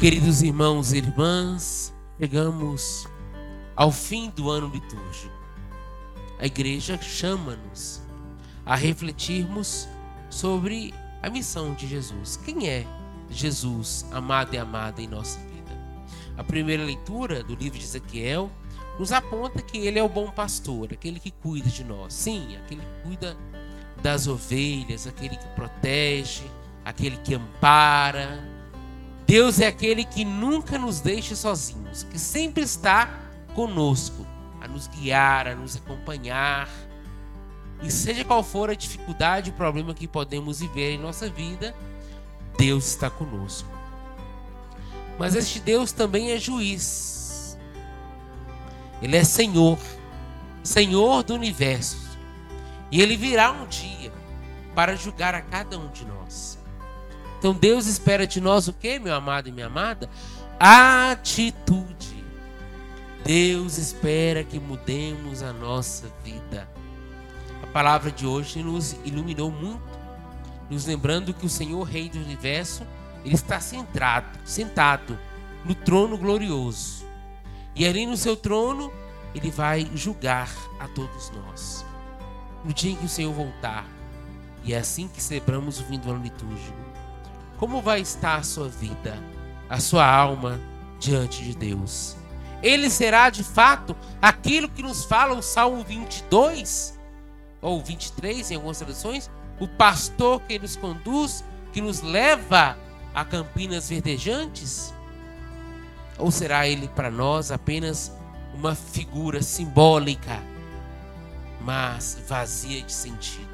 Queridos irmãos e irmãs, chegamos ao fim do ano litúrgico. A igreja chama-nos a refletirmos sobre a missão de Jesus. Quem é Jesus, amado e amada em nossa vida? A primeira leitura do livro de Ezequiel nos aponta que ele é o bom pastor, aquele que cuida de nós. Sim, aquele que cuida das ovelhas, aquele que protege, aquele que ampara, Deus é aquele que nunca nos deixa sozinhos, que sempre está conosco, a nos guiar, a nos acompanhar. E seja qual for a dificuldade, o problema que podemos viver em nossa vida, Deus está conosco. Mas este Deus também é juiz. Ele é Senhor, Senhor do universo. E ele virá um dia para julgar a cada um de nós. Então Deus espera de nós o que, meu amado e minha amada? Atitude. Deus espera que mudemos a nossa vida. A palavra de hoje nos iluminou muito, nos lembrando que o Senhor Rei do Universo, ele está sentado, sentado no trono glorioso. E ali no seu trono, ele vai julgar a todos nós. No dia em que o Senhor voltar. E é assim que celebramos o fim do ano litúrgico como vai estar a sua vida, a sua alma diante de Deus? Ele será de fato aquilo que nos fala o Salmo 22 ou 23 em algumas traduções, o pastor que nos conduz, que nos leva a campinas verdejantes? Ou será ele para nós apenas uma figura simbólica, mas vazia de sentido?